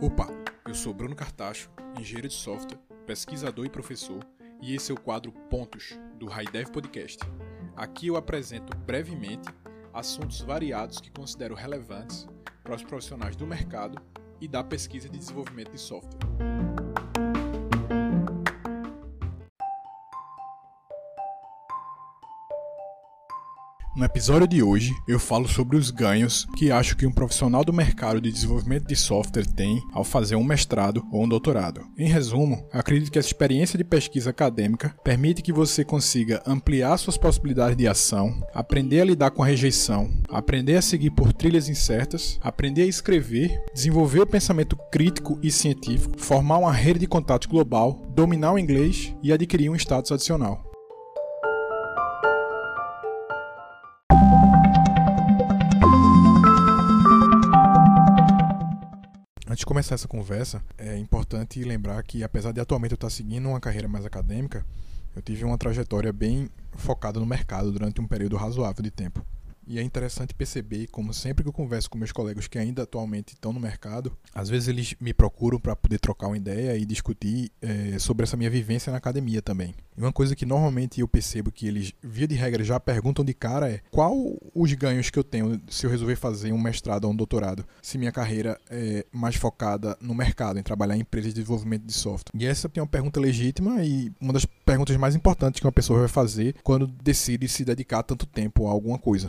Opa, eu sou Bruno Cartacho, engenheiro de software, pesquisador e professor, e esse é o quadro Pontos do Raidev Podcast. Aqui eu apresento brevemente assuntos variados que considero relevantes para os profissionais do mercado e da pesquisa de desenvolvimento de software. No episódio de hoje, eu falo sobre os ganhos que acho que um profissional do mercado de desenvolvimento de software tem ao fazer um mestrado ou um doutorado. Em resumo, acredito que essa experiência de pesquisa acadêmica permite que você consiga ampliar suas possibilidades de ação, aprender a lidar com a rejeição, aprender a seguir por trilhas incertas, aprender a escrever, desenvolver o pensamento crítico e científico, formar uma rede de contatos global, dominar o inglês e adquirir um status adicional. Antes de começar essa conversa, é importante lembrar que, apesar de atualmente eu estar seguindo uma carreira mais acadêmica, eu tive uma trajetória bem focada no mercado durante um período razoável de tempo. E é interessante perceber como sempre que eu converso com meus colegas que ainda atualmente estão no mercado, às vezes eles me procuram para poder trocar uma ideia e discutir é, sobre essa minha vivência na academia também. E uma coisa que normalmente eu percebo que eles, via de regra, já perguntam de cara é qual os ganhos que eu tenho se eu resolver fazer um mestrado ou um doutorado, se minha carreira é mais focada no mercado, em trabalhar em empresas de desenvolvimento de software. E essa é uma pergunta legítima e uma das perguntas mais importantes que uma pessoa vai fazer quando decide se dedicar tanto tempo a alguma coisa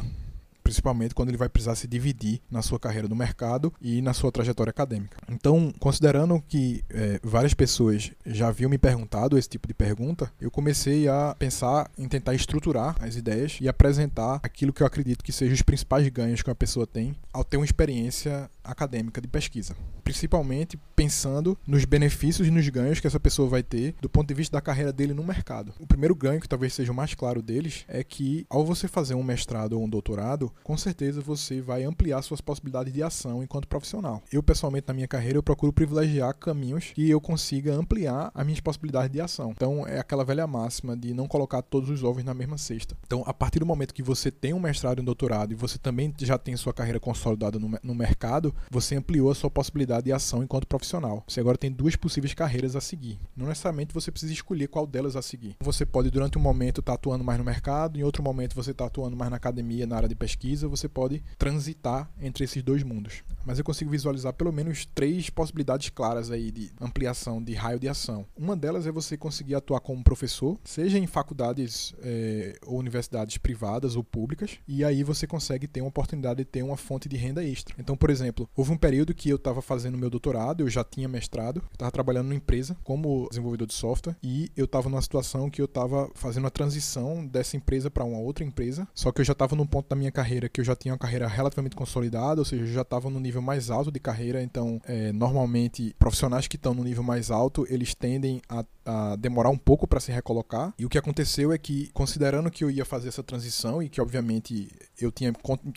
principalmente quando ele vai precisar se dividir na sua carreira no mercado e na sua trajetória acadêmica. Então, considerando que é, várias pessoas já haviam me perguntado esse tipo de pergunta, eu comecei a pensar em tentar estruturar as ideias e apresentar aquilo que eu acredito que sejam os principais ganhos que uma pessoa tem ao ter uma experiência acadêmica de pesquisa, principalmente pensando nos benefícios e nos ganhos que essa pessoa vai ter do ponto de vista da carreira dele no mercado. O primeiro ganho, que talvez seja o mais claro deles, é que ao você fazer um mestrado ou um doutorado, com certeza você vai ampliar suas possibilidades de ação enquanto profissional. Eu, pessoalmente, na minha carreira, eu procuro privilegiar caminhos que eu consiga ampliar as minhas possibilidades de ação. Então, é aquela velha máxima de não colocar todos os ovos na mesma cesta. Então, a partir do momento que você tem um mestrado e um doutorado e você também já tem sua carreira consolidada no, no mercado, você ampliou a sua possibilidade de ação enquanto profissional. Você agora tem duas possíveis carreiras a seguir. Não necessariamente você precisa escolher qual delas a seguir. Você pode, durante um momento, estar tá atuando mais no mercado, em outro momento, você está atuando mais na academia, na área de pesquisa, você pode transitar entre esses dois mundos. Mas eu consigo visualizar pelo menos três possibilidades claras aí de ampliação de raio de ação. Uma delas é você conseguir atuar como professor, seja em faculdades é, ou universidades privadas ou públicas, e aí você consegue ter uma oportunidade de ter uma fonte de renda extra. Então, por exemplo, houve um período que eu estava fazendo meu doutorado, eu já tinha mestrado, estava trabalhando numa empresa como desenvolvedor de software, e eu estava numa situação que eu estava fazendo a transição dessa empresa para uma outra empresa, só que eu já estava num ponto da minha carreira que eu já tinha uma carreira relativamente consolidada, ou seja, eu já estava no nível mais alto de carreira, então é, normalmente profissionais que estão no nível mais alto, eles tendem a, a demorar um pouco para se recolocar. E o que aconteceu é que, considerando que eu ia fazer essa transição e que obviamente eu tinha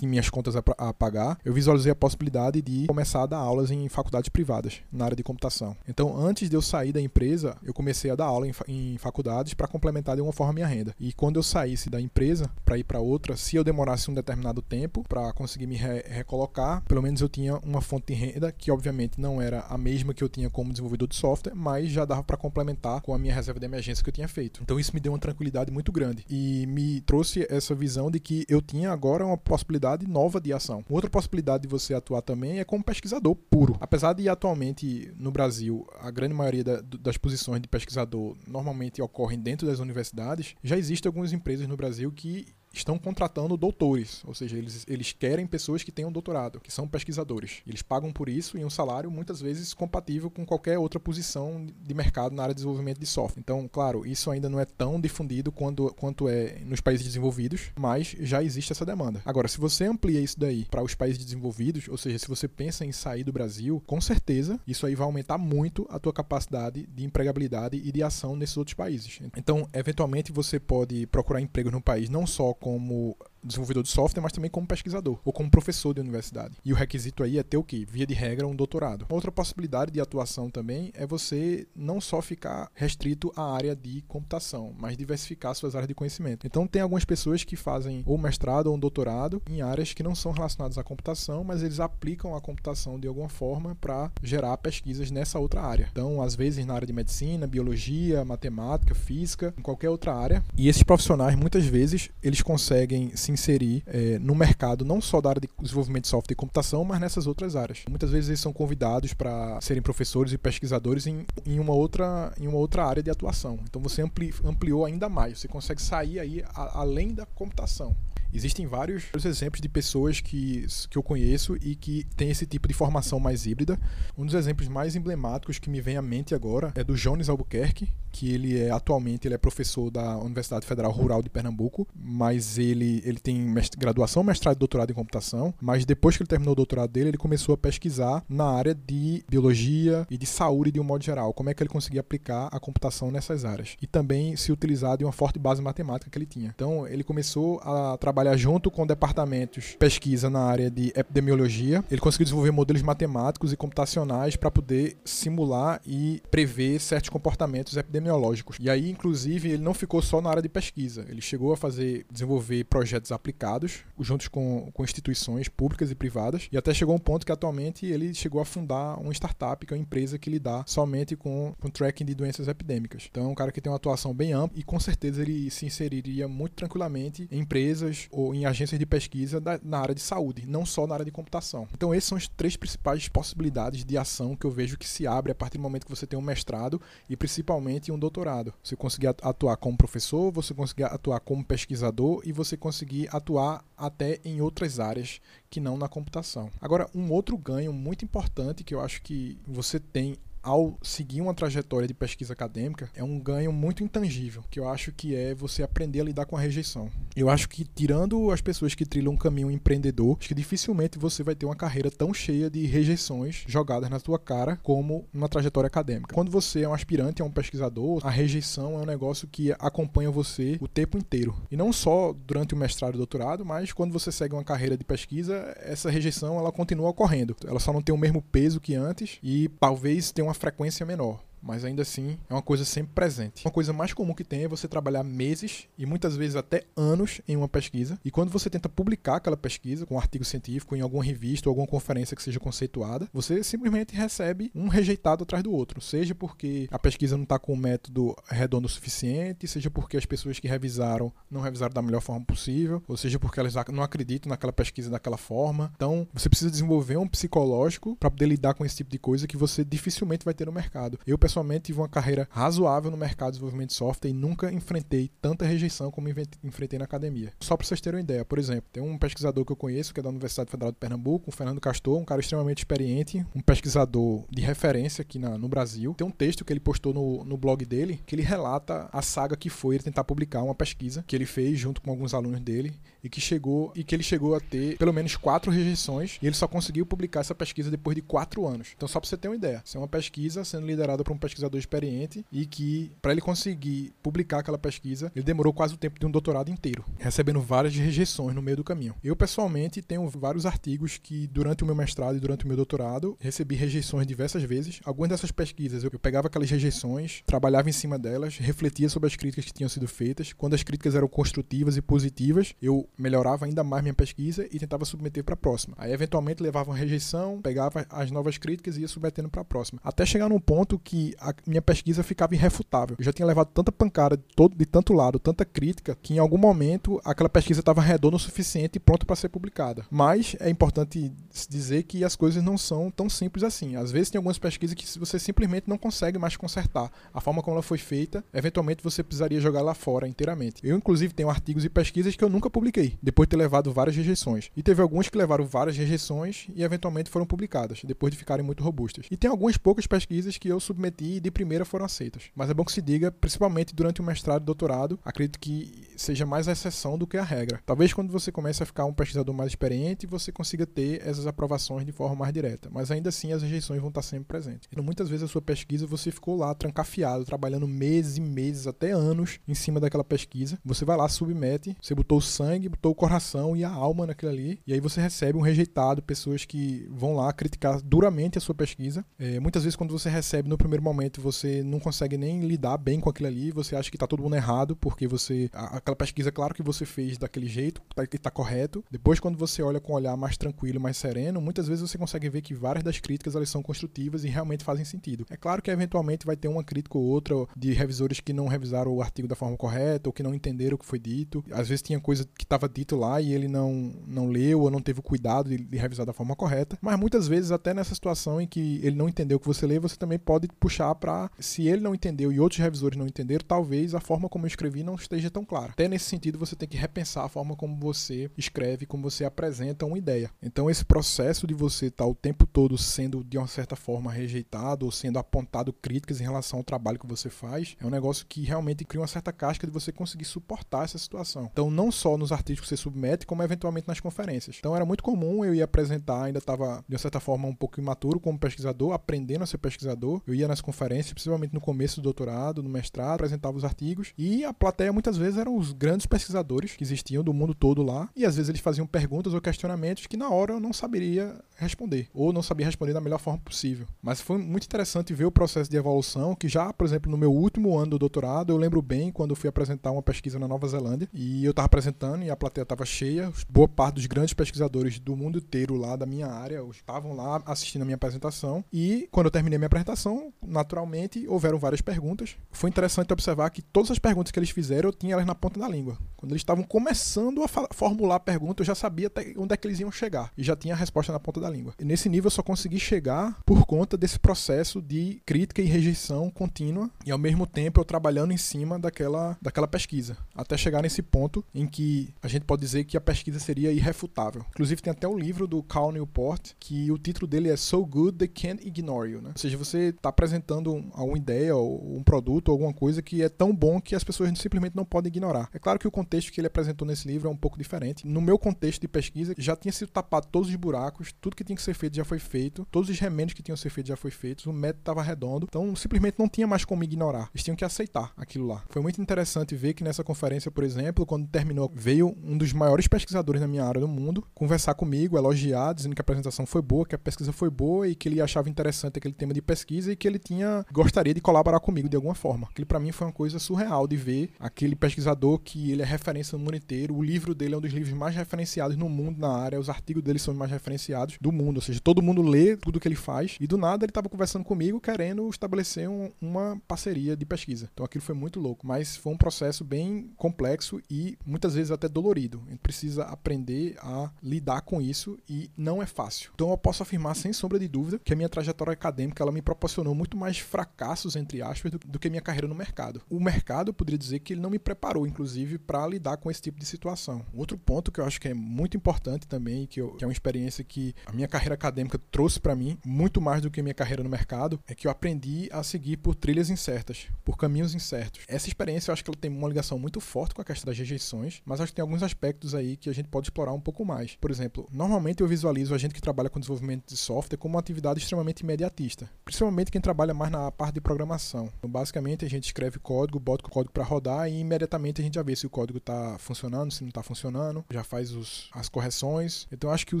minhas contas a, pagar, eu visualizei a possibilidade de começar a dar aulas em faculdades privadas na área de computação. Então, antes de eu sair da empresa, eu comecei a dar aula em, em faculdades para complementar de uma forma minha renda. E quando eu saísse da empresa para ir para outra, se eu demorasse um determinado tempo para conseguir me re recolocar, pelo menos eu tinha uma fonte de renda que obviamente não era a mesma que eu tinha como desenvolvedor de software, mas já dava para complementar com a minha reserva de emergência que eu tinha feito. Então isso me deu uma tranquilidade muito grande e me trouxe essa visão de que eu tinha agora uma possibilidade nova de ação. Outra possibilidade de você atuar também é como pesquisador puro. Apesar de atualmente no Brasil a grande maioria da, das posições de pesquisador normalmente ocorrem dentro das universidades, já existem algumas empresas no Brasil que estão contratando doutores, ou seja, eles, eles querem pessoas que tenham doutorado, que são pesquisadores. Eles pagam por isso em um salário muitas vezes compatível com qualquer outra posição de mercado na área de desenvolvimento de software. Então, claro, isso ainda não é tão difundido quanto, quanto é nos países desenvolvidos, mas já existe essa demanda. Agora, se você amplia isso daí para os países desenvolvidos, ou seja, se você pensa em sair do Brasil, com certeza isso aí vai aumentar muito a tua capacidade de empregabilidade e de ação nesses outros países. Então, eventualmente você pode procurar emprego no país não só como desenvolvedor de software, mas também como pesquisador ou como professor de universidade. E o requisito aí é ter o quê? Via de regra, um doutorado. Outra possibilidade de atuação também é você não só ficar restrito à área de computação, mas diversificar suas áreas de conhecimento. Então, tem algumas pessoas que fazem ou mestrado ou um doutorado em áreas que não são relacionadas à computação, mas eles aplicam a computação de alguma forma para gerar pesquisas nessa outra área. Então, às vezes na área de medicina, biologia, matemática, física, em qualquer outra área. E esses profissionais, muitas vezes, eles conseguem se inserir é, no mercado não só da área de desenvolvimento de software e computação, mas nessas outras áreas. Muitas vezes eles são convidados para serem professores e pesquisadores em, em, uma outra, em uma outra área de atuação. Então você ampli, ampliou ainda mais, você consegue sair aí a, além da computação. Existem vários exemplos de pessoas que, que eu conheço e que têm esse tipo de formação mais híbrida. Um dos exemplos mais emblemáticos que me vem à mente agora é do Jones Albuquerque, que ele é atualmente ele é professor da Universidade Federal Rural de Pernambuco, mas ele, ele tem mestre, graduação, mestrado e doutorado em computação, mas depois que ele terminou o doutorado dele, ele começou a pesquisar na área de biologia e de saúde de um modo geral, como é que ele conseguia aplicar a computação nessas áreas e também se utilizar de uma forte base matemática que ele tinha. Então, ele começou a trabalhar junto com departamentos de pesquisa na área de epidemiologia. Ele conseguiu desenvolver modelos matemáticos e computacionais para poder simular e prever certos comportamentos epidemiológicos. E aí, inclusive, ele não ficou só na área de pesquisa. Ele chegou a fazer, desenvolver projetos aplicados, juntos com, com instituições públicas e privadas, e até chegou um ponto que atualmente ele chegou a fundar uma startup, que é uma empresa que lida somente com, com tracking de doenças epidêmicas. Então, é um cara que tem uma atuação bem ampla e com certeza ele se inseriria muito tranquilamente em empresas ou em agências de pesquisa da, na área de saúde, não só na área de computação. Então, esses são as três principais possibilidades de ação que eu vejo que se abre a partir do momento que você tem um mestrado e principalmente um doutorado. Você conseguir atuar como professor, você conseguir atuar como pesquisador e você conseguir atuar até em outras áreas que não na computação. Agora, um outro ganho muito importante que eu acho que você tem ao seguir uma trajetória de pesquisa acadêmica é um ganho muito intangível, que eu acho que é você aprender a lidar com a rejeição. Eu acho que tirando as pessoas que trilham um caminho empreendedor, acho que dificilmente você vai ter uma carreira tão cheia de rejeições jogadas na sua cara como uma trajetória acadêmica. Quando você é um aspirante, é um pesquisador, a rejeição é um negócio que acompanha você o tempo inteiro. E não só durante o mestrado e doutorado, mas quando você segue uma carreira de pesquisa, essa rejeição ela continua ocorrendo. Ela só não tem o mesmo peso que antes e talvez tenha uma frequência menor mas ainda assim é uma coisa sempre presente. Uma coisa mais comum que tem é você trabalhar meses e muitas vezes até anos em uma pesquisa, e quando você tenta publicar aquela pesquisa com um artigo científico em alguma revista ou alguma conferência que seja conceituada, você simplesmente recebe um rejeitado atrás do outro, seja porque a pesquisa não está com o método redondo o suficiente, seja porque as pessoas que revisaram não revisaram da melhor forma possível, ou seja porque elas não acreditam naquela pesquisa daquela forma. Então, você precisa desenvolver um psicológico para poder lidar com esse tipo de coisa que você dificilmente vai ter no mercado. Eu pessoalmente tive uma carreira razoável no mercado de desenvolvimento de software e nunca enfrentei tanta rejeição como enfrentei na academia. Só para vocês terem uma ideia, por exemplo, tem um pesquisador que eu conheço, que é da Universidade Federal de Pernambuco, o Fernando Castor, um cara extremamente experiente, um pesquisador de referência aqui na, no Brasil. Tem um texto que ele postou no, no blog dele que ele relata a saga que foi ele tentar publicar uma pesquisa que ele fez junto com alguns alunos dele e que chegou e que ele chegou a ter pelo menos quatro rejeições e ele só conseguiu publicar essa pesquisa depois de quatro anos. Então, só para você ter uma ideia, isso é uma pesquisa sendo liderada por um pesquisador experiente e que, para ele conseguir publicar aquela pesquisa, ele demorou quase o tempo de um doutorado inteiro, recebendo várias rejeições no meio do caminho. Eu, pessoalmente, tenho vários artigos que, durante o meu mestrado e durante o meu doutorado, recebi rejeições diversas vezes. Algumas dessas pesquisas eu pegava aquelas rejeições, trabalhava em cima delas, refletia sobre as críticas que tinham sido feitas. Quando as críticas eram construtivas e positivas, eu melhorava ainda mais minha pesquisa e tentava submeter para a próxima. Aí, eventualmente, levava uma rejeição, pegava as novas críticas e ia submetendo para a próxima. Até chegar num ponto que a minha pesquisa ficava irrefutável. Eu já tinha levado tanta pancada de, todo, de tanto lado, tanta crítica, que em algum momento aquela pesquisa estava redonda o suficiente e pronta para ser publicada. Mas é importante dizer que as coisas não são tão simples assim. Às vezes tem algumas pesquisas que você simplesmente não consegue mais consertar. A forma como ela foi feita, eventualmente você precisaria jogar lá fora inteiramente. Eu, inclusive, tenho artigos e pesquisas que eu nunca publiquei, depois de ter levado várias rejeições. E teve alguns que levaram várias rejeições e eventualmente foram publicadas, depois de ficarem muito robustas. E tem algumas poucas pesquisas que eu submeti de primeira foram aceitas. Mas é bom que se diga, principalmente durante o mestrado e doutorado, acredito que seja mais a exceção do que a regra. Talvez quando você comece a ficar um pesquisador mais experiente, você consiga ter essas aprovações de forma mais direta, mas ainda assim as rejeições vão estar sempre presentes. Então, muitas vezes a sua pesquisa você ficou lá trancafiado, trabalhando meses e meses, até anos em cima daquela pesquisa. Você vai lá, submete, você botou o sangue, botou o coração e a alma naquilo ali, e aí você recebe um rejeitado, pessoas que vão lá criticar duramente a sua pesquisa. É, muitas vezes quando você recebe no primeiro momento, você não consegue nem lidar bem com aquilo ali, você acha que está todo mundo errado, porque você. Aquela pesquisa, claro que você fez daquele jeito, tá, que está correto. Depois, quando você olha com um olhar mais tranquilo, mais sereno, muitas vezes você consegue ver que várias das críticas elas são construtivas e realmente fazem sentido. É claro que eventualmente vai ter uma crítica ou outra de revisores que não revisaram o artigo da forma correta ou que não entenderam o que foi dito. Às vezes tinha coisa que estava dito lá e ele não, não leu ou não teve o cuidado de, de revisar da forma correta. Mas muitas vezes, até nessa situação em que ele não entendeu o que você lê, você também pode puxar para se ele não entendeu e outros revisores não entenderam, talvez a forma como eu escrevi não esteja tão clara. Até nesse sentido, você tem que repensar a forma como você escreve, como você apresenta uma ideia. Então, esse processo de você estar tá o tempo todo sendo de uma certa forma rejeitado ou sendo apontado críticas em relação ao trabalho que você faz, é um negócio que realmente cria uma certa casca de você conseguir suportar essa situação. Então, não só nos artigos que você submete, como eventualmente nas conferências. Então, era muito comum eu ir apresentar, ainda estava de uma certa forma um pouco imaturo como pesquisador, aprendendo a ser pesquisador. Eu ia nas conferências, principalmente no começo do doutorado, no mestrado, apresentava os artigos e a plateia muitas vezes eram os grandes pesquisadores que existiam do mundo todo lá e às vezes eles faziam perguntas ou questionamentos que na hora eu não saberia responder ou não sabia responder da melhor forma possível. Mas foi muito interessante ver o processo de evolução que já, por exemplo, no meu último ano do doutorado, eu lembro bem quando fui apresentar uma pesquisa na Nova Zelândia e eu estava apresentando e a plateia estava cheia, boa parte dos grandes pesquisadores do mundo inteiro lá da minha área estavam lá assistindo a minha apresentação e quando eu terminei a minha apresentação, naturalmente houveram várias perguntas. Foi interessante observar que todas as perguntas que eles fizeram eu tinha elas na ponta da língua. Quando eles estavam começando a formular a pergunta, eu já sabia até onde é que eles iam chegar e já tinha a resposta na ponta da língua. E nesse nível eu só consegui chegar por conta desse processo de crítica e rejeição contínua e ao mesmo tempo eu trabalhando em cima daquela, daquela pesquisa, até chegar nesse ponto em que a gente pode dizer que a pesquisa seria irrefutável. Inclusive tem até um livro do Cal Newport que o título dele é So Good They Can't Ignore You, né? Ou seja, você está apresentando alguma ideia ou um produto ou alguma coisa que é tão bom que as pessoas simplesmente não podem ignorar. É claro que o contexto que ele apresentou nesse livro é um pouco diferente. No meu contexto de pesquisa, já tinha sido tapado todos os buracos, tudo que tinha que ser feito já foi feito, todos os remendos que tinham que ser feitos já foi feito, o método estava redondo, então simplesmente não tinha mais como ignorar. Eles tinham que aceitar aquilo lá. Foi muito interessante ver que nessa conferência, por exemplo, quando terminou, veio um dos maiores pesquisadores na minha área do mundo conversar comigo, elogiar, dizendo que a apresentação foi boa, que a pesquisa foi boa e que ele achava interessante aquele tema de pesquisa e que ele tinha gostaria de colaborar comigo de alguma forma. Aquilo para mim foi uma coisa surreal de ver aquele pesquisador que ele é referência no mundo inteiro, o livro dele é um dos livros mais referenciados no mundo na área, os artigos dele são os mais referenciados do mundo, ou seja, todo mundo lê tudo que ele faz e do nada ele estava conversando comigo querendo estabelecer um, uma parceria de pesquisa. Então aquilo foi muito louco, mas foi um processo bem complexo e muitas vezes até dolorido. A gente precisa aprender a lidar com isso e não é fácil. Então eu posso afirmar sem sombra de dúvida que a minha trajetória acadêmica ela me proporcionou muito mais fracassos entre aspas do, do que minha carreira no mercado. O mercado eu poderia dizer que ele não me preparou inclusive para lidar com esse tipo de situação. Outro ponto que eu acho que é muito importante também, que, eu, que é uma experiência que a minha carreira acadêmica trouxe para mim, muito mais do que minha carreira no mercado, é que eu aprendi a seguir por trilhas incertas, por caminhos incertos. Essa experiência eu acho que ela tem uma ligação muito forte com a questão das rejeições, mas acho que tem alguns aspectos aí que a gente pode explorar um pouco mais. Por exemplo, normalmente eu visualizo a gente que trabalha com desenvolvimento de software como uma atividade extremamente imediatista, principalmente quem trabalha mais na parte de programação. Então, basicamente, a gente escreve código, bota o código para rodar e imediatamente a gente já vê se o código está funcionando, se não está funcionando, já faz os, as correções. Então, acho que o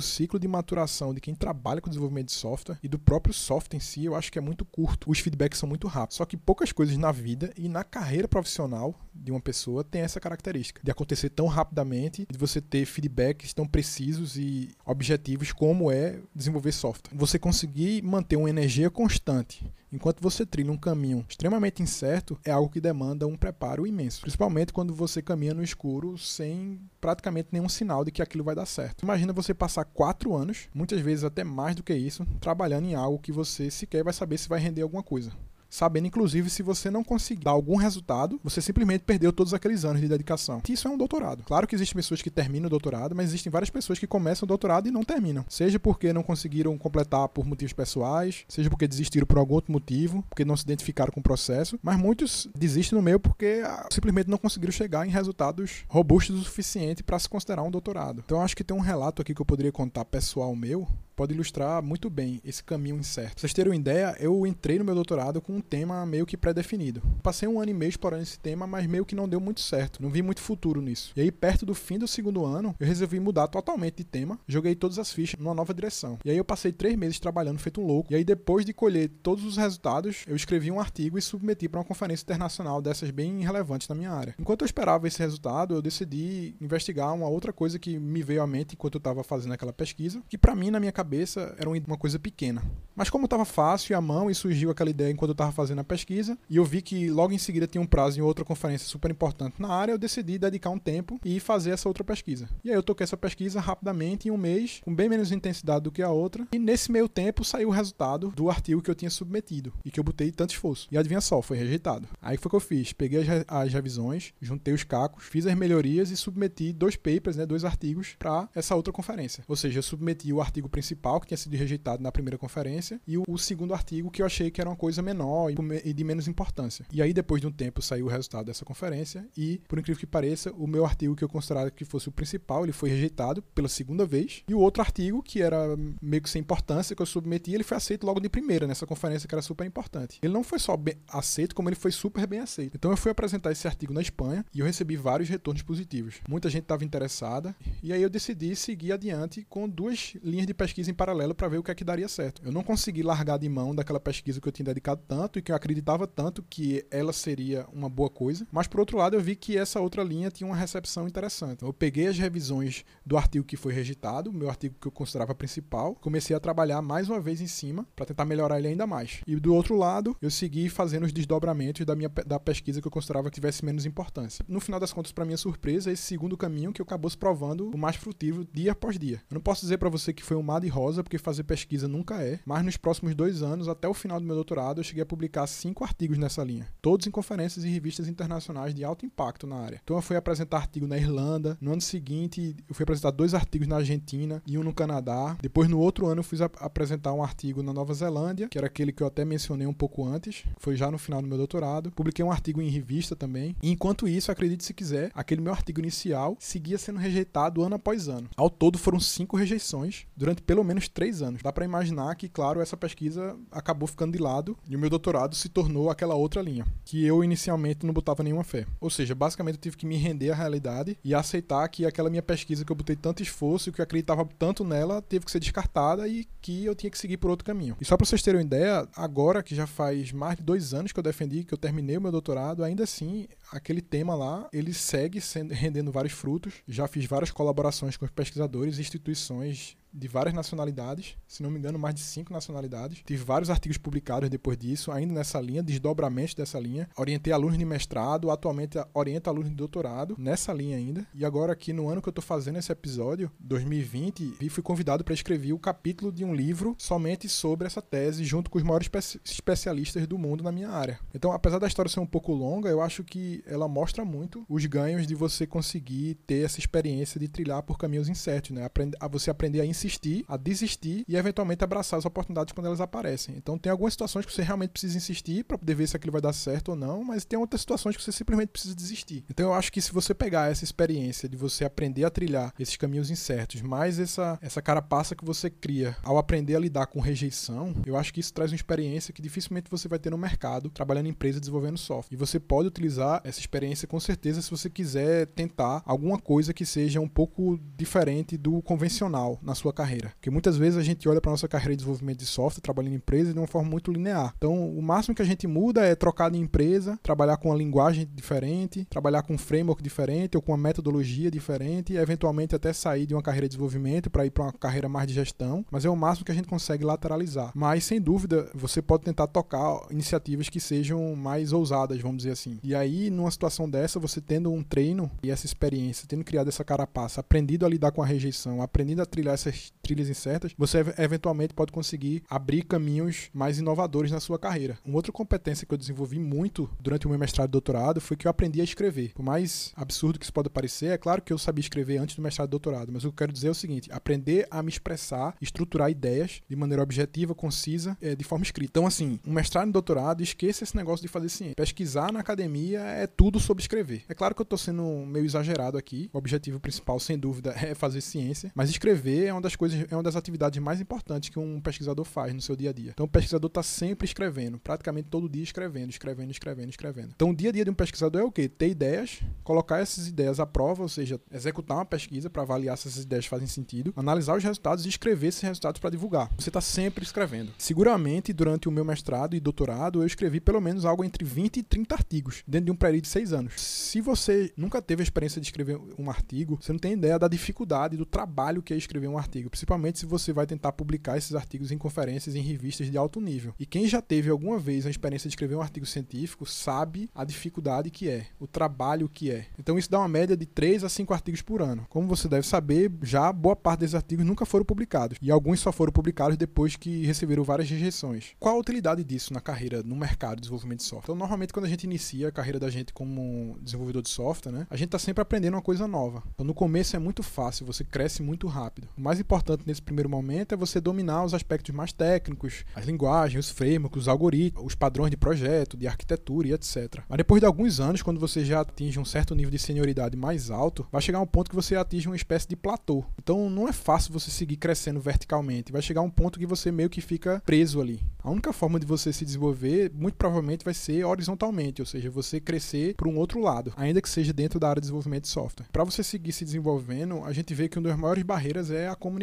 ciclo de maturação de quem trabalha com desenvolvimento de software e do próprio software em si, eu acho que é muito curto. Os feedbacks são muito rápidos. Só que poucas coisas na vida e na carreira profissional de uma pessoa tem essa característica de acontecer tão rapidamente, de você ter feedbacks tão precisos e objetivos como é desenvolver software. Você conseguir manter uma energia constante enquanto você trilha um caminho extremamente incerto, é algo que demanda um preparo imenso, principalmente quando você caminha no escuro sem praticamente nenhum sinal de que aquilo vai dar certo. Imagina você passar quatro anos, muitas vezes até mais do que isso, trabalhando em algo que você sequer vai saber se vai render alguma coisa. Sabendo inclusive se você não conseguir dar algum resultado, você simplesmente perdeu todos aqueles anos de dedicação. Isso é um doutorado. Claro que existem pessoas que terminam o doutorado, mas existem várias pessoas que começam o doutorado e não terminam. Seja porque não conseguiram completar por motivos pessoais, seja porque desistiram por algum outro motivo, porque não se identificaram com o processo, mas muitos desistem no meio porque ah, simplesmente não conseguiram chegar em resultados robustos o suficiente para se considerar um doutorado. Então acho que tem um relato aqui que eu poderia contar pessoal meu, pode ilustrar muito bem esse caminho incerto. Pra vocês terem uma ideia, eu entrei no meu doutorado com um tema meio que pré-definido. Passei um ano e meio explorando esse tema, mas meio que não deu muito certo. Não vi muito futuro nisso. E aí, perto do fim do segundo ano, eu resolvi mudar totalmente de tema. Joguei todas as fichas numa nova direção. E aí eu passei três meses trabalhando feito um louco. E aí, depois de colher todos os resultados, eu escrevi um artigo e submeti para uma conferência internacional dessas bem relevantes na minha área. Enquanto eu esperava esse resultado, eu decidi investigar uma outra coisa que me veio à mente enquanto eu estava fazendo aquela pesquisa, que para mim, na minha cabeça, cabeça era uma coisa pequena. Mas como estava fácil e à mão e surgiu aquela ideia enquanto eu estava fazendo a pesquisa, e eu vi que logo em seguida tinha um prazo em outra conferência super importante na área, eu decidi dedicar um tempo e fazer essa outra pesquisa. E aí eu toquei essa pesquisa rapidamente em um mês, com bem menos intensidade do que a outra, e nesse meio tempo saiu o resultado do artigo que eu tinha submetido e que eu botei tanto esforço. E adivinha só, foi rejeitado. Aí foi o que eu fiz, peguei as, as revisões, juntei os cacos, fiz as melhorias e submeti dois papers, né, dois artigos para essa outra conferência. Ou seja, eu submeti o artigo principal que tinha sido rejeitado na primeira conferência, e o, o segundo artigo que eu achei que era uma coisa menor e, e, de menos importância. E aí, depois de um tempo, saiu o resultado dessa conferência, e, por incrível que pareça, o meu artigo que eu considerava que fosse o principal, ele foi rejeitado pela segunda vez, e o outro artigo, que era meio que sem importância, que eu submeti, ele foi aceito logo de primeira, nessa conferência que era super importante. Ele não foi só bem aceito, como ele foi super bem aceito. Então eu fui apresentar esse artigo na Espanha, e eu recebi vários retornos positivos. Muita gente estava interessada, e aí eu decidi seguir adiante com duas linhas de pesquisa em paralelo para ver o que é que daria certo. Eu não consegui largar de mão daquela pesquisa que eu tinha dedicado tanto e que eu acreditava tanto que ela seria uma boa coisa, mas por outro lado eu vi que essa outra linha tinha uma recepção interessante. Eu peguei as revisões do artigo que foi rejeitado, meu artigo que eu considerava principal, comecei a trabalhar mais uma vez em cima para tentar melhorar ele ainda mais. E do outro lado, eu segui fazendo os desdobramentos da minha da pesquisa que eu considerava que tivesse menos importância. No final das contas, para minha surpresa, esse segundo caminho que acabou se provando o mais frutivo dia após dia. Eu não posso dizer para você que foi um mar de rosa, porque fazer pesquisa nunca é, mas nos próximos dois anos, até o final do meu doutorado, eu cheguei a publicar cinco artigos nessa linha, todos em conferências e revistas internacionais de alto impacto na área. Então eu fui apresentar artigo na Irlanda, no ano seguinte eu fui apresentar dois artigos na Argentina e um no Canadá. Depois, no outro ano, eu fui apresentar um artigo na Nova Zelândia, que era aquele que eu até mencionei um pouco antes, foi já no final do meu doutorado. Publiquei um artigo em revista também. E enquanto isso, acredite se quiser, aquele meu artigo inicial seguia sendo rejeitado ano após ano. Ao todo foram cinco rejeições durante pelo menos três anos. Dá para imaginar que, claro, essa pesquisa acabou ficando de lado e o meu doutorado se tornou aquela outra linha, que eu inicialmente não botava nenhuma fé. Ou seja, basicamente eu tive que me render à realidade e aceitar que aquela minha pesquisa que eu botei tanto esforço e que eu acreditava tanto nela teve que ser descartada e que eu tinha que seguir por outro caminho. E só para vocês terem uma ideia, agora que já faz mais de dois anos que eu defendi, que eu terminei o meu doutorado, ainda assim, aquele tema lá, ele segue sendo, rendendo vários frutos. Já fiz várias colaborações com pesquisadores e instituições de várias nacionalidades, se não me engano, mais de cinco nacionalidades. Tive vários artigos publicados depois disso, ainda nessa linha, desdobramentos dessa linha. Orientei alunos de mestrado, atualmente oriento alunos de doutorado nessa linha ainda. E agora aqui no ano que eu estou fazendo esse episódio, 2020, e fui convidado para escrever o capítulo de um livro somente sobre essa tese, junto com os maiores espe especialistas do mundo na minha área. Então, apesar da história ser um pouco longa, eu acho que ela mostra muito os ganhos de você conseguir ter essa experiência de trilhar por caminhos incertos, né? Aprend você aprender a insistir, a desistir e eventualmente abraçar as oportunidades quando elas aparecem. Então tem algumas situações que você realmente precisa insistir para poder ver se aquilo vai dar certo ou não, mas tem outras situações que você simplesmente precisa desistir. Então eu acho que se você pegar essa experiência de você aprender a trilhar esses caminhos incertos, mais essa essa carapaça que você cria ao aprender a lidar com rejeição, eu acho que isso traz uma experiência que dificilmente você vai ter no mercado trabalhando em empresa desenvolvendo software. E você pode utilizar essa experiência com certeza se você quiser tentar alguma coisa que seja um pouco diferente do convencional na sua sua carreira. Porque muitas vezes a gente olha para nossa carreira de desenvolvimento de software, trabalhando em empresa, de uma forma muito linear. Então, o máximo que a gente muda é trocar de empresa, trabalhar com uma linguagem diferente, trabalhar com um framework diferente ou com uma metodologia diferente, e eventualmente até sair de uma carreira de desenvolvimento para ir para uma carreira mais de gestão. Mas é o máximo que a gente consegue lateralizar. Mas, sem dúvida, você pode tentar tocar iniciativas que sejam mais ousadas, vamos dizer assim. E aí, numa situação dessa, você tendo um treino e essa experiência, tendo criado essa carapaça, aprendido a lidar com a rejeição, aprendido a trilhar essas as trilhas incertas, você eventualmente pode conseguir abrir caminhos mais inovadores na sua carreira. Uma outra competência que eu desenvolvi muito durante o meu mestrado e doutorado foi que eu aprendi a escrever. Por mais absurdo que isso pode parecer, é claro que eu sabia escrever antes do mestrado e doutorado, mas o que eu quero dizer é o seguinte: aprender a me expressar, estruturar ideias de maneira objetiva, concisa, é, de forma escrita. Então, assim, um mestrado e doutorado, esqueça esse negócio de fazer ciência. Pesquisar na academia é tudo sobre escrever. É claro que eu estou sendo meio exagerado aqui. O objetivo principal, sem dúvida, é fazer ciência, mas escrever é uma das coisas, é uma das atividades mais importantes que um pesquisador faz no seu dia a dia. Então, o pesquisador está sempre escrevendo, praticamente todo dia escrevendo, escrevendo, escrevendo, escrevendo. Então, o dia a dia de um pesquisador é o quê? Ter ideias, colocar essas ideias à prova, ou seja, executar uma pesquisa para avaliar se essas ideias fazem sentido, analisar os resultados e escrever esses resultados para divulgar. Você está sempre escrevendo. Seguramente, durante o meu mestrado e doutorado, eu escrevi pelo menos algo entre 20 e 30 artigos, dentro de um período de seis anos. Se você nunca teve a experiência de escrever um artigo, você não tem ideia da dificuldade, do trabalho que é escrever um artigo, principalmente se você vai tentar publicar esses artigos em conferências, em revistas de alto nível. E quem já teve alguma vez a experiência de escrever um artigo científico sabe a dificuldade que é, o trabalho que é. Então isso dá uma média de 3 a 5 artigos por ano. Como você deve saber, já boa parte desses artigos nunca foram publicados, e alguns só foram publicados depois que receberam várias rejeições. Qual a utilidade disso na carreira, no mercado de desenvolvimento de software? Então, normalmente quando a gente inicia a carreira da gente como desenvolvedor de software, né, a gente está sempre aprendendo uma coisa nova. Então, no começo é muito fácil, você cresce muito rápido. O mais importante nesse primeiro momento é você dominar os aspectos mais técnicos, as linguagens, os frameworks, os algoritmos, os padrões de projeto, de arquitetura e etc. Mas depois de alguns anos, quando você já atinge um certo nível de senioridade mais alto, vai chegar um ponto que você atinge uma espécie de platô. Então não é fácil você seguir crescendo verticalmente. Vai chegar um ponto que você meio que fica preso ali. A única forma de você se desenvolver, muito provavelmente, vai ser horizontalmente, ou seja, você crescer para um outro lado, ainda que seja dentro da área de desenvolvimento de software. Para você seguir se desenvolvendo, a gente vê que uma das maiores barreiras é a comunicação.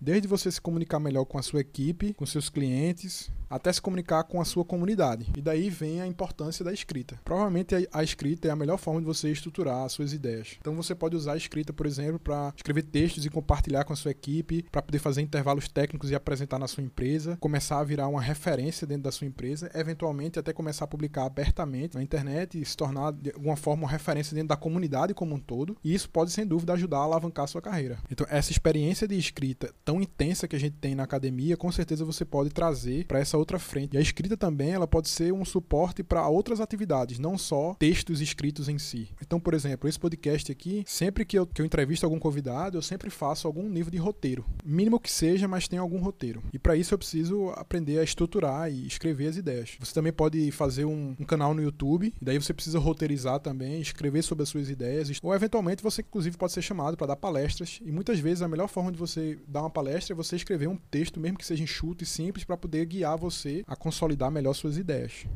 Desde você se comunicar melhor com a sua equipe, com seus clientes, até se comunicar com a sua comunidade. E daí vem a importância da escrita. Provavelmente a escrita é a melhor forma de você estruturar as suas ideias. Então você pode usar a escrita, por exemplo, para escrever textos e compartilhar com a sua equipe, para poder fazer intervalos técnicos e apresentar na sua empresa, começar a virar uma referência dentro da sua empresa, eventualmente até começar a publicar abertamente na internet e se tornar de alguma forma uma referência dentro da comunidade como um todo. E isso pode sem dúvida ajudar a alavancar a sua carreira. Então essa experiência de escrita tão intensa que a gente tem na academia, com certeza você pode trazer para essa outra frente. E a escrita também ela pode ser um suporte para outras atividades, não só textos escritos em si. Então, por exemplo, esse podcast aqui, sempre que eu, que eu entrevisto algum convidado, eu sempre faço algum nível de roteiro. Mínimo que seja, mas tem algum roteiro. E para isso eu preciso aprender a estruturar e escrever as ideias. Você também pode fazer um, um canal no YouTube, daí você precisa roteirizar também, escrever sobre as suas ideias, ou eventualmente você inclusive pode ser chamado para dar palestras. E muitas vezes a melhor forma de você dar uma palestra é você escrever um texto, mesmo que seja enxuto e simples, para poder guiar você você a consolidar melhor suas ideias.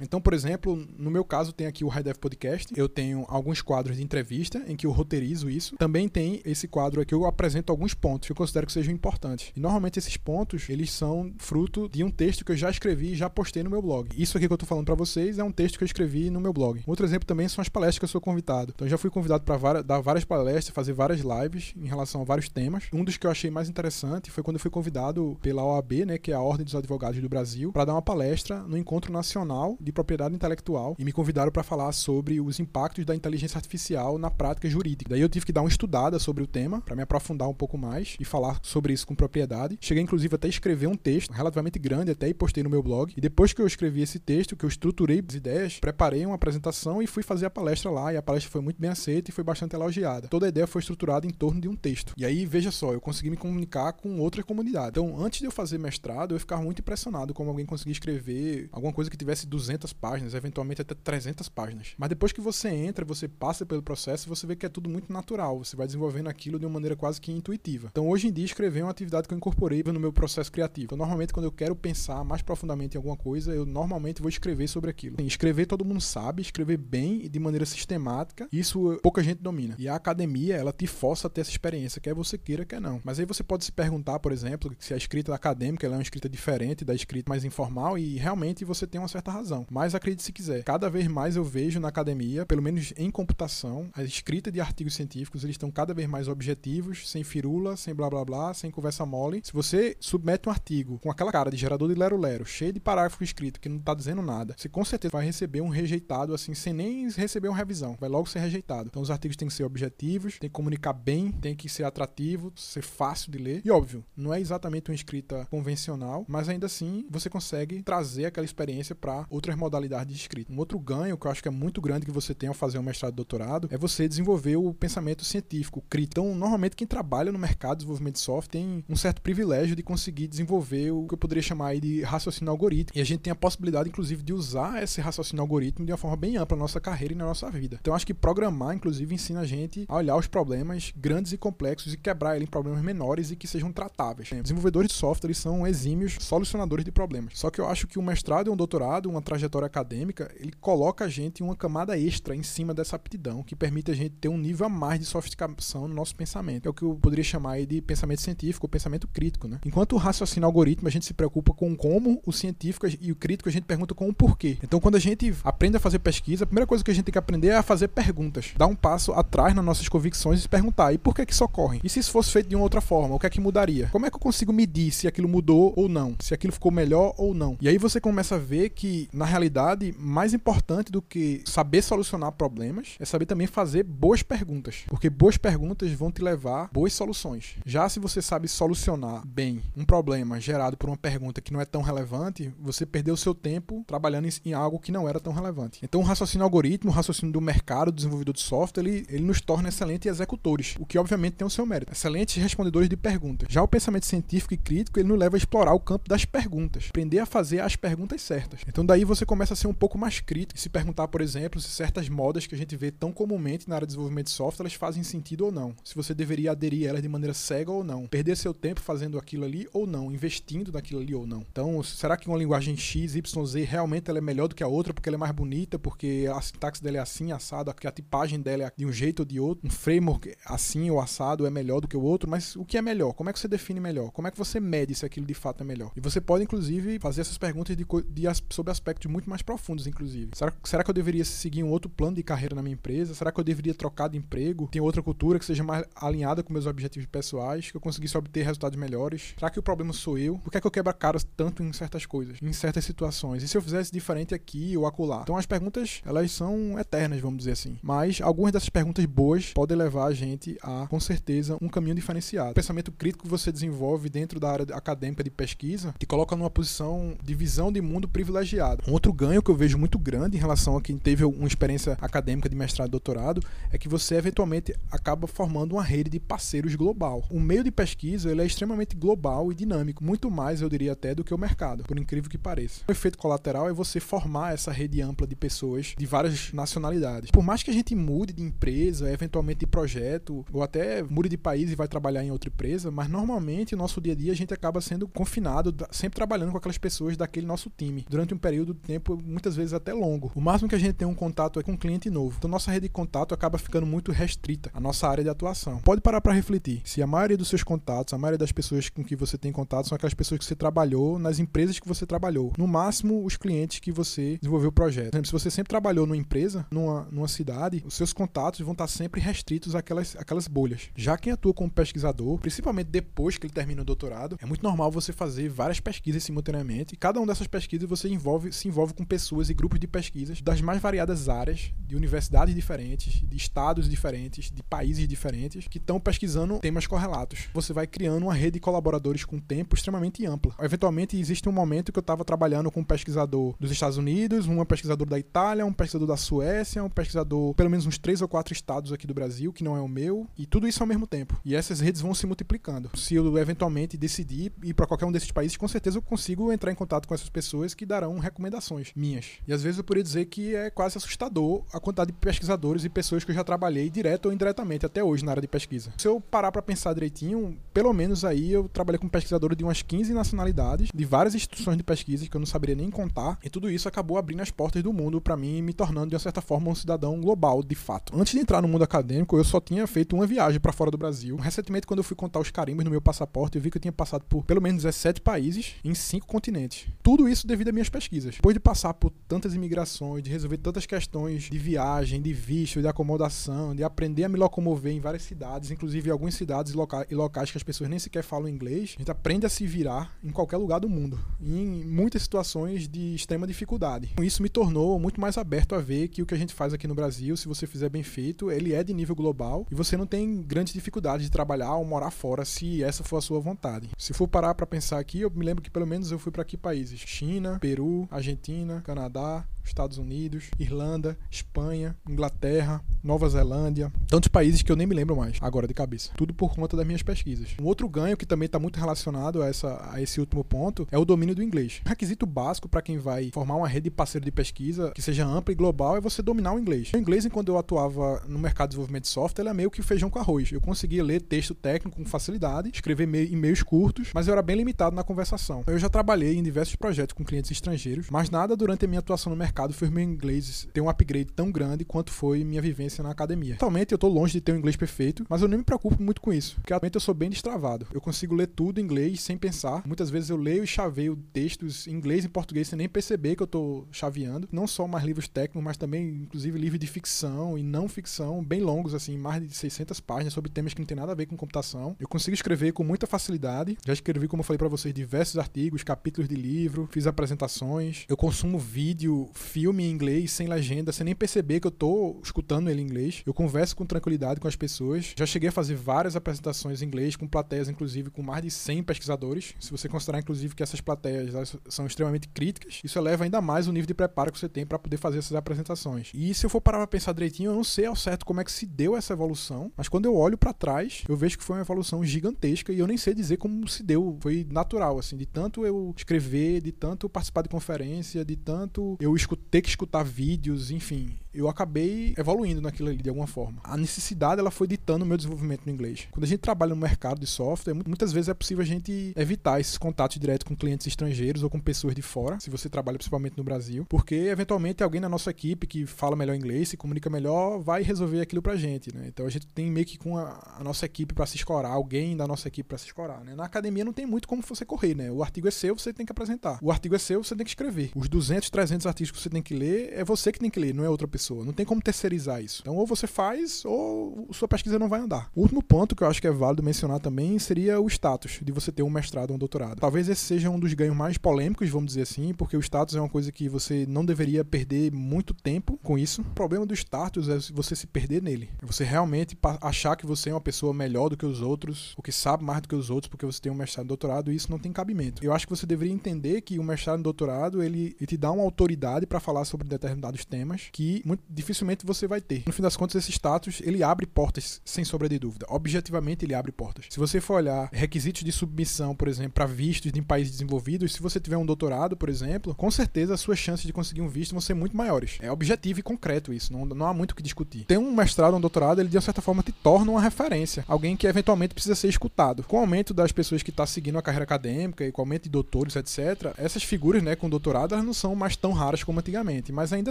Então, por exemplo, no meu caso tem aqui o High Dev Podcast, eu tenho alguns quadros de entrevista em que eu roteirizo isso. Também tem esse quadro aqui eu apresento alguns pontos que eu considero que sejam importantes. E normalmente esses pontos, eles são fruto de um texto que eu já escrevi e já postei no meu blog. Isso aqui que eu estou falando para vocês é um texto que eu escrevi no meu blog. Outro exemplo também são as palestras que eu sou convidado. Então, eu já fui convidado para dar várias palestras, fazer várias lives em relação a vários temas. Um dos que eu achei mais interessante foi quando eu fui convidado pela OAB, né, que é a Ordem dos Advogados do Brasil, Brasil para dar uma palestra no Encontro Nacional de Propriedade Intelectual e me convidaram para falar sobre os impactos da inteligência artificial na prática jurídica. Daí eu tive que dar uma estudada sobre o tema para me aprofundar um pouco mais e falar sobre isso com propriedade. Cheguei inclusive até a escrever um texto relativamente grande até e postei no meu blog. E depois que eu escrevi esse texto, que eu estruturei as ideias, preparei uma apresentação e fui fazer a palestra lá e a palestra foi muito bem aceita e foi bastante elogiada. Toda a ideia foi estruturada em torno de um texto. E aí, veja só, eu consegui me comunicar com outra comunidade. Então, antes de eu fazer mestrado, eu ficava muito impressionado como alguém conseguir escrever alguma coisa que tivesse 200 páginas, eventualmente até 300 páginas. Mas depois que você entra, você passa pelo processo, você vê que é tudo muito natural. Você vai desenvolvendo aquilo de uma maneira quase que intuitiva. Então, hoje em dia, escrever é uma atividade que eu incorporei no meu processo criativo. Então, normalmente, quando eu quero pensar mais profundamente em alguma coisa, eu normalmente vou escrever sobre aquilo. Assim, escrever todo mundo sabe, escrever bem e de maneira sistemática, isso pouca gente domina. E a academia, ela te força a ter essa experiência, quer você queira, quer não. Mas aí você pode se perguntar, por exemplo, se a escrita acadêmica é uma escrita diferente da escrita escrita mais informal e realmente você tem uma certa razão. Mas acredite se quiser, cada vez mais eu vejo na academia, pelo menos em computação, a escrita de artigos científicos, eles estão cada vez mais objetivos, sem firula, sem blá blá blá, sem conversa mole. Se você submete um artigo com aquela cara de gerador de lero-lero, cheio de parágrafo escrito que não está dizendo nada, você com certeza vai receber um rejeitado assim, sem nem receber uma revisão. Vai logo ser rejeitado. Então os artigos têm que ser objetivos, tem que comunicar bem, tem que ser atrativo, ser fácil de ler. E óbvio, não é exatamente uma escrita convencional, mas ainda assim você consegue trazer aquela experiência para outras modalidades de escrita. Um outro ganho que eu acho que é muito grande que você tem ao fazer um mestrado e doutorado é você desenvolver o pensamento científico, crítico. Então, normalmente quem trabalha no mercado de desenvolvimento de software tem um certo privilégio de conseguir desenvolver o que eu poderia chamar de raciocínio algorítmico. E a gente tem a possibilidade, inclusive, de usar esse raciocínio algorítmico de uma forma bem ampla na nossa carreira e na nossa vida. Então, acho que programar, inclusive, ensina a gente a olhar os problemas grandes e complexos e quebrar ele em problemas menores e que sejam tratáveis. Desenvolvedores de software são exímios solucionadores de problemas. Só que eu acho que um mestrado e um doutorado, uma trajetória acadêmica, ele coloca a gente em uma camada extra em cima dessa aptidão, que permite a gente ter um nível a mais de sofisticação no nosso pensamento. É o que eu poderia chamar de pensamento científico ou pensamento crítico. Né? Enquanto o raciocínio algoritmo, a gente se preocupa com como o científico e o crítico a gente pergunta com o porquê. Então, quando a gente aprende a fazer pesquisa, a primeira coisa que a gente tem que aprender é a fazer perguntas. Dar um passo atrás nas nossas convicções e se perguntar: e por que, que isso ocorre? E se isso fosse feito de uma outra forma, o que é que mudaria? Como é que eu consigo medir se aquilo mudou ou não? Se aquilo ficou melhor ou não? E aí você começa a ver que, na realidade, mais importante do que saber solucionar problemas é saber também fazer boas perguntas. Porque boas perguntas vão te levar boas soluções. Já se você sabe solucionar bem um problema gerado por uma pergunta que não é tão relevante, você perdeu o seu tempo trabalhando em algo que não era tão relevante. Então, o raciocínio algoritmo, o raciocínio do mercado, do desenvolvedor de software, ele, ele nos torna excelentes executores, o que obviamente tem o seu mérito. Excelentes respondedores de perguntas. Já o pensamento científico e crítico, ele nos leva a explorar o campo das perguntas, aprender a fazer as perguntas certas. Então, daí você começa a ser um pouco mais crítico e se perguntar, por exemplo, se certas modas que a gente vê tão comumente na área de desenvolvimento de software, elas fazem sentido ou não. Se você deveria aderir a elas de maneira cega ou não. Perder seu tempo fazendo aquilo ali ou não, investindo naquilo ali ou não. Então, será que uma linguagem X, Y, Z realmente ela é melhor do que a outra porque ela é mais bonita, porque a sintaxe dela é assim, assado, que a tipagem dela é de um jeito ou de outro, um framework assim ou assado é melhor do que o outro, mas o que é melhor? Como é que você define melhor? Como é que você mede se aquilo de fato é melhor? E você pode, inclusive, fazer essas perguntas de, de, sobre aspectos muito mais profundos, inclusive. Será, será que eu deveria seguir um outro plano de carreira na minha empresa? Será que eu deveria trocar de emprego? Tem outra cultura que seja mais alinhada com meus objetivos pessoais, que eu conseguisse obter resultados melhores? Será que o problema sou eu? Por que é que eu quebro a cara tanto em certas coisas, em certas situações? E se eu fizesse diferente aqui ou acolá? Então as perguntas, elas são eternas, vamos dizer assim. Mas algumas dessas perguntas boas podem levar a gente a, com certeza, um caminho diferenciado. O pensamento crítico que você desenvolve dentro da área acadêmica de pesquisa te coloca numa posição de visão de mundo privilegiado. Um outro ganho que eu vejo muito grande em relação a quem teve uma experiência acadêmica de mestrado e doutorado é que você eventualmente acaba formando uma rede de parceiros global. O meio de pesquisa ele é extremamente global e dinâmico, muito mais eu diria até do que o mercado, por incrível que pareça. O efeito colateral é você formar essa rede ampla de pessoas de várias nacionalidades. Por mais que a gente mude de empresa, eventualmente de projeto, ou até mude de país e vai trabalhar em outra empresa, mas normalmente no nosso dia a dia a gente acaba sendo confinado, sempre trabalhando com aquelas pessoas daquele nosso time, durante um período de tempo muitas vezes até longo. O máximo que a gente tem um contato é com um cliente novo. Então nossa rede de contato acaba ficando muito restrita, a nossa área de atuação. Pode parar para refletir. Se a maioria dos seus contatos, a maioria das pessoas com que você tem contato são aquelas pessoas que você trabalhou nas empresas que você trabalhou. No máximo, os clientes que você desenvolveu o projeto. Por exemplo, se você sempre trabalhou numa empresa, numa, numa cidade, os seus contatos vão estar sempre restritos àquelas, àquelas bolhas. Já quem atua como pesquisador, principalmente depois que ele termina o doutorado, é muito normal você fazer várias pesquisas simultaneamente. Cada uma dessas pesquisas você envolve, se envolve com pessoas e grupos de pesquisas das mais variadas áreas, de universidades diferentes, de estados diferentes, de países diferentes, que estão pesquisando temas correlatos. Você vai criando uma rede de colaboradores com tempo extremamente ampla. Eventualmente, existe um momento que eu estava trabalhando com um pesquisador dos Estados Unidos, um pesquisador da Itália, um pesquisador da Suécia, um pesquisador, pelo menos uns três ou quatro estados aqui do Brasil, que não é o meu, e tudo isso ao mesmo tempo. E essas redes vão se multiplicando. Se eu eventualmente decidir ir para qualquer um desses países, com certeza eu consigo entrar em contato com essas pessoas que darão recomendações minhas. E às vezes eu poderia dizer que é quase assustador a quantidade de pesquisadores e pessoas que eu já trabalhei direto ou indiretamente até hoje na área de pesquisa. Se eu parar para pensar direitinho, pelo menos aí eu trabalhei com pesquisadores de umas 15 nacionalidades, de várias instituições de pesquisa que eu não saberia nem contar, e tudo isso acabou abrindo as portas do mundo para mim, me tornando de uma certa forma um cidadão global, de fato. Antes de entrar no mundo acadêmico, eu só tinha feito uma viagem para fora do Brasil. Recentemente, quando eu fui contar os carimbos no meu passaporte, eu vi que eu tinha passado por pelo menos 17 países em cinco continentes. Tudo isso devido às minhas pesquisas. Depois de passar por tantas imigrações, de resolver tantas questões de viagem, de visto, de acomodação, de aprender a me locomover em várias cidades, inclusive algumas cidades e locais que as pessoas nem sequer falam inglês, a gente aprende a se virar em qualquer lugar do mundo, em muitas situações de extrema dificuldade. Isso me tornou muito mais aberto a ver que o que a gente faz aqui no Brasil, se você fizer bem feito, ele é de nível global e você não tem grandes dificuldades de trabalhar ou morar fora se essa for a sua vontade. Se for parar para pensar aqui, eu me lembro que pelo menos eu fui para que países? China, Peru, Argentina, Canadá, Estados Unidos, Irlanda, Espanha, Inglaterra, Nova Zelândia, tantos países que eu nem me lembro mais agora de cabeça. Tudo por conta das minhas pesquisas. Um outro ganho que também está muito relacionado a, essa, a esse último ponto é o domínio do inglês. Requisito básico para quem vai formar uma rede de parceiro de pesquisa que seja ampla e global é você dominar o inglês. O inglês, enquanto eu atuava no mercado de desenvolvimento de software, ele é meio que feijão com arroz. Eu conseguia ler texto técnico com facilidade, escrever e-mails curtos, mas eu era bem limitado na conversação. Eu já trabalhei em diversos projetos com clientes estrangeiros, mas nada durante a minha atuação no mercado fez meu inglês ter um upgrade tão grande quanto foi minha vivência na academia. Atualmente eu tô longe de ter um inglês perfeito, mas eu nem me preocupo muito com isso, porque atualmente eu sou bem destravado. Eu consigo ler tudo em inglês sem pensar. Muitas vezes eu leio e chaveio textos em inglês e português sem nem perceber que eu tô chaveando. Não só mais livros técnicos, mas também inclusive livros de ficção e não ficção, bem longos assim, mais de 600 páginas sobre temas que não tem nada a ver com computação. Eu consigo escrever com muita facilidade. Já escrevi, como eu falei para vocês, diversos artigos, capítulos de livro, fiz apresentações. Eu consumo vídeo, filme em inglês, sem legenda, sem nem perceber que eu tô escutando ele inglês. Eu converso com tranquilidade com as pessoas. Já cheguei a fazer várias apresentações em inglês, com plateias, inclusive, com mais de 100 pesquisadores. Se você considerar, inclusive, que essas plateias são extremamente críticas, isso eleva ainda mais o nível de preparo que você tem para poder fazer essas apresentações. E se eu for parar pra pensar direitinho, eu não sei ao certo como é que se deu essa evolução, mas quando eu olho para trás, eu vejo que foi uma evolução gigantesca e eu nem sei dizer como se deu. Foi natural, assim, de tanto eu escrever, de tanto participar de conferência, de tanto eu ter que escutar vídeos, enfim eu acabei evoluindo naquilo ali de alguma forma. A necessidade ela foi ditando o meu desenvolvimento no inglês. Quando a gente trabalha no mercado de software, muitas vezes é possível a gente evitar esses contatos diretos com clientes estrangeiros ou com pessoas de fora, se você trabalha principalmente no Brasil, porque eventualmente alguém na nossa equipe que fala melhor inglês, se comunica melhor, vai resolver aquilo pra gente, né? Então a gente tem meio que com a, a nossa equipe para se escorar, alguém da nossa equipe para se escorar, né? Na academia não tem muito como você correr, né? O artigo é seu, você tem que apresentar. O artigo é seu, você tem que escrever. Os 200, 300 artigos que você tem que ler, é você que tem que ler, não é outra pessoa pessoa. Não tem como terceirizar isso. Então, ou você faz, ou sua pesquisa não vai andar. O último ponto que eu acho que é válido mencionar também seria o status de você ter um mestrado ou um doutorado. Talvez esse seja um dos ganhos mais polêmicos, vamos dizer assim, porque o status é uma coisa que você não deveria perder muito tempo com isso. O problema do status é você se perder nele. É você realmente achar que você é uma pessoa melhor do que os outros, ou que sabe mais do que os outros porque você tem um mestrado e doutorado, e isso não tem cabimento. Eu acho que você deveria entender que o mestrado e doutorado, ele, ele te dá uma autoridade para falar sobre determinados temas que muito dificilmente você vai ter. No fim das contas, esse status, ele abre portas, sem sombra de dúvida. Objetivamente, ele abre portas. Se você for olhar requisitos de submissão, por exemplo, para vistos em países desenvolvidos, se você tiver um doutorado, por exemplo, com certeza as suas chances de conseguir um visto vão ser muito maiores. É objetivo e concreto isso, não, não há muito o que discutir. Ter um mestrado um doutorado, ele de certa forma te torna uma referência, alguém que eventualmente precisa ser escutado. Com o aumento das pessoas que estão tá seguindo a carreira acadêmica e com o aumento de doutores, etc., essas figuras, né, com doutorado, elas não são mais tão raras como antigamente, mas ainda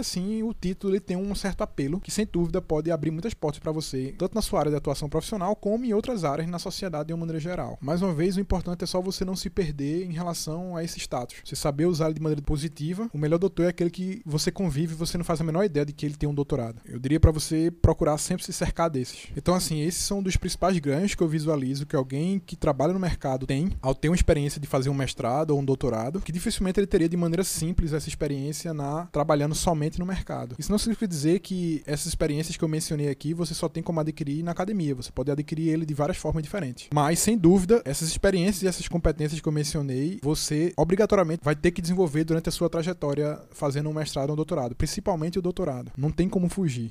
assim o título ele tem um certo apelo que, sem dúvida, pode abrir muitas portas para você, tanto na sua área de atuação profissional, como em outras áreas na sociedade de uma maneira geral. Mais uma vez, o importante é só você não se perder em relação a esse status. Você saber usar de maneira positiva. O melhor doutor é aquele que você convive e você não faz a menor ideia de que ele tem um doutorado. Eu diria para você procurar sempre se cercar desses. Então, assim, esses são dos principais ganhos que eu visualizo que alguém que trabalha no mercado tem ao ter uma experiência de fazer um mestrado ou um doutorado, que dificilmente ele teria de maneira simples essa experiência na trabalhando somente no mercado. Isso não significa dizer que essas experiências que eu mencionei aqui você só tem como adquirir na academia. Você pode adquirir ele de várias formas diferentes. Mas, sem dúvida, essas experiências e essas competências que eu mencionei, você obrigatoriamente vai ter que desenvolver durante a sua trajetória fazendo um mestrado ou um doutorado, principalmente o doutorado. Não tem como fugir.